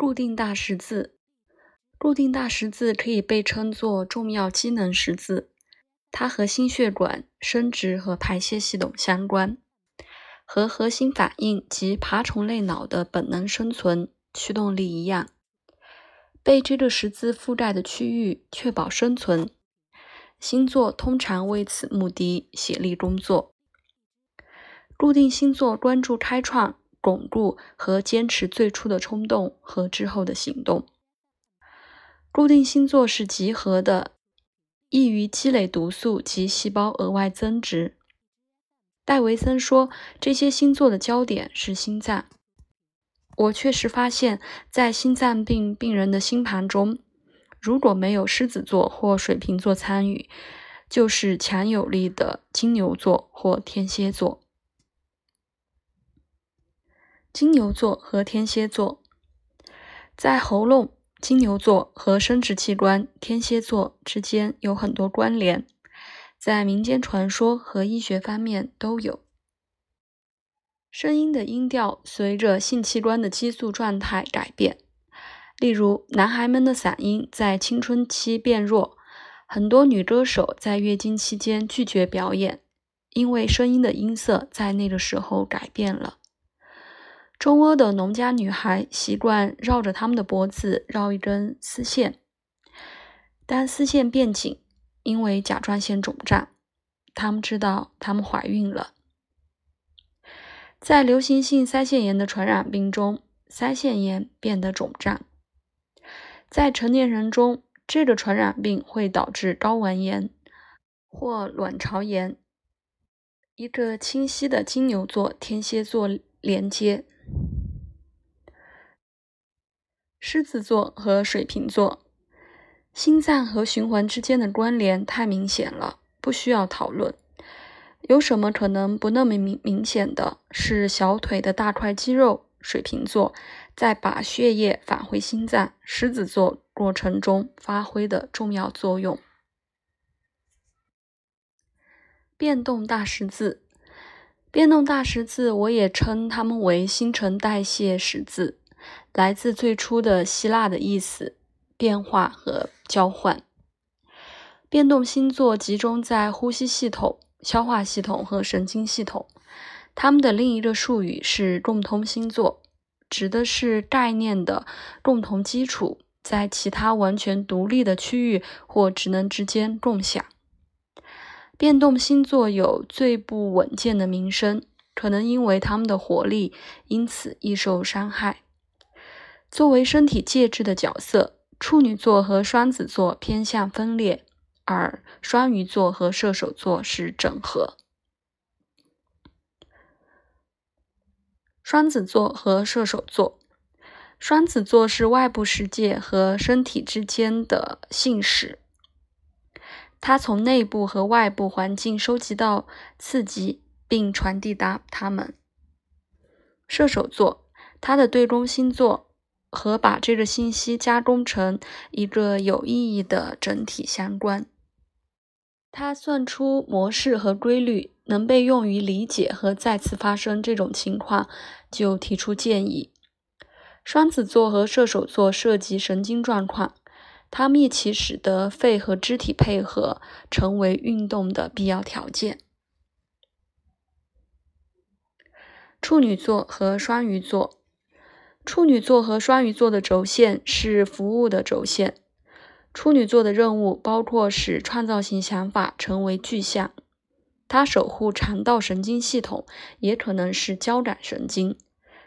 固定大十字，固定大十字可以被称作重要机能十字，它和心血管、生殖和排泄系统相关，和核心反应及爬虫类脑的本能生存驱动力一样。被这个十字覆盖的区域确保生存，星座通常为此目的协力工作。固定星座关注开创。巩固和坚持最初的冲动和之后的行动。固定星座是集合的，易于积累毒素及细胞额外增殖。戴维森说，这些星座的焦点是心脏。我确实发现，在心脏病病人的星盘中，如果没有狮子座或水瓶座参与，就是强有力的金牛座或天蝎座。金牛座和天蝎座在喉咙、金牛座和生殖器官天蝎座之间有很多关联，在民间传说和医学方面都有。声音的音调随着性器官的激素状态改变，例如男孩们的嗓音在青春期变弱，很多女歌手在月经期间拒绝表演，因为声音的音色在那个时候改变了。中欧的农家女孩习惯绕着她们的脖子绕一根丝线，当丝线变紧，因为甲状腺肿胀，她们知道她们怀孕了。在流行性腮腺炎的传染病中，腮腺炎变得肿胀。在成年人中，这个传染病会导致睾丸炎或卵巢炎。一个清晰的金牛座天蝎座连接。狮子座和水瓶座，心脏和循环之间的关联太明显了，不需要讨论。有什么可能不那么明明显的是小腿的大块肌肉？水瓶座在把血液返回心脏，狮子座过程中发挥的重要作用。变动大十字，变动大十字，我也称它们为新陈代谢十字。来自最初的希腊的意思：变化和交换。变动星座集中在呼吸系统、消化系统和神经系统。它们的另一个术语是共通星座，指的是概念的共同基础，在其他完全独立的区域或职能之间共享。变动星座有最不稳健的名声，可能因为他们的活力，因此易受伤害。作为身体介质的角色，处女座和双子座偏向分裂，而双鱼座和射手座是整合。双子座和射手座，双子座是外部世界和身体之间的信使，它从内部和外部环境收集到刺激，并传递达它们。射手座，它的对宫星座。和把这个信息加工成一个有意义的整体相关。他算出模式和规律，能被用于理解和再次发生这种情况，就提出建议。双子座和射手座涉及神经状况，它们一起使得肺和肢体配合成为运动的必要条件。处女座和双鱼座。处女座和双鱼座的轴线是服务的轴线。处女座的任务包括使创造性想法成为具象。它守护肠道神经系统，也可能是交感神经，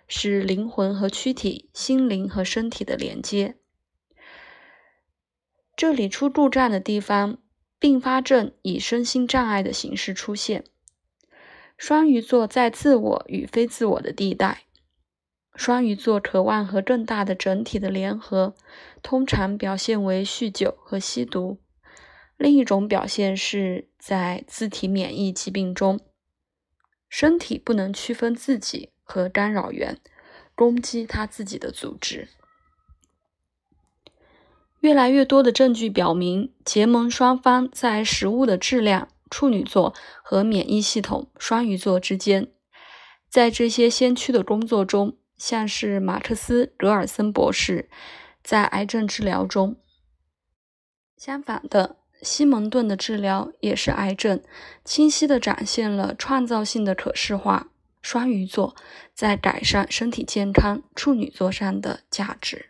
是灵魂和躯体、心灵和身体的连接。这里出故障的地方，并发症以身心障碍的形式出现。双鱼座在自我与非自我的地带。双鱼座渴望和更大的整体的联合，通常表现为酗酒和吸毒。另一种表现是在自体免疫疾病中，身体不能区分自己和干扰源，攻击他自己的组织。越来越多的证据表明，结盟双方在食物的质量（处女座）和免疫系统（双鱼座）之间，在这些先驱的工作中。像是马克思·格尔森博士在癌症治疗中。相反的，西蒙顿的治疗也是癌症，清晰地展现了创造性的可视化双鱼座在改善身体健康处女座上的价值。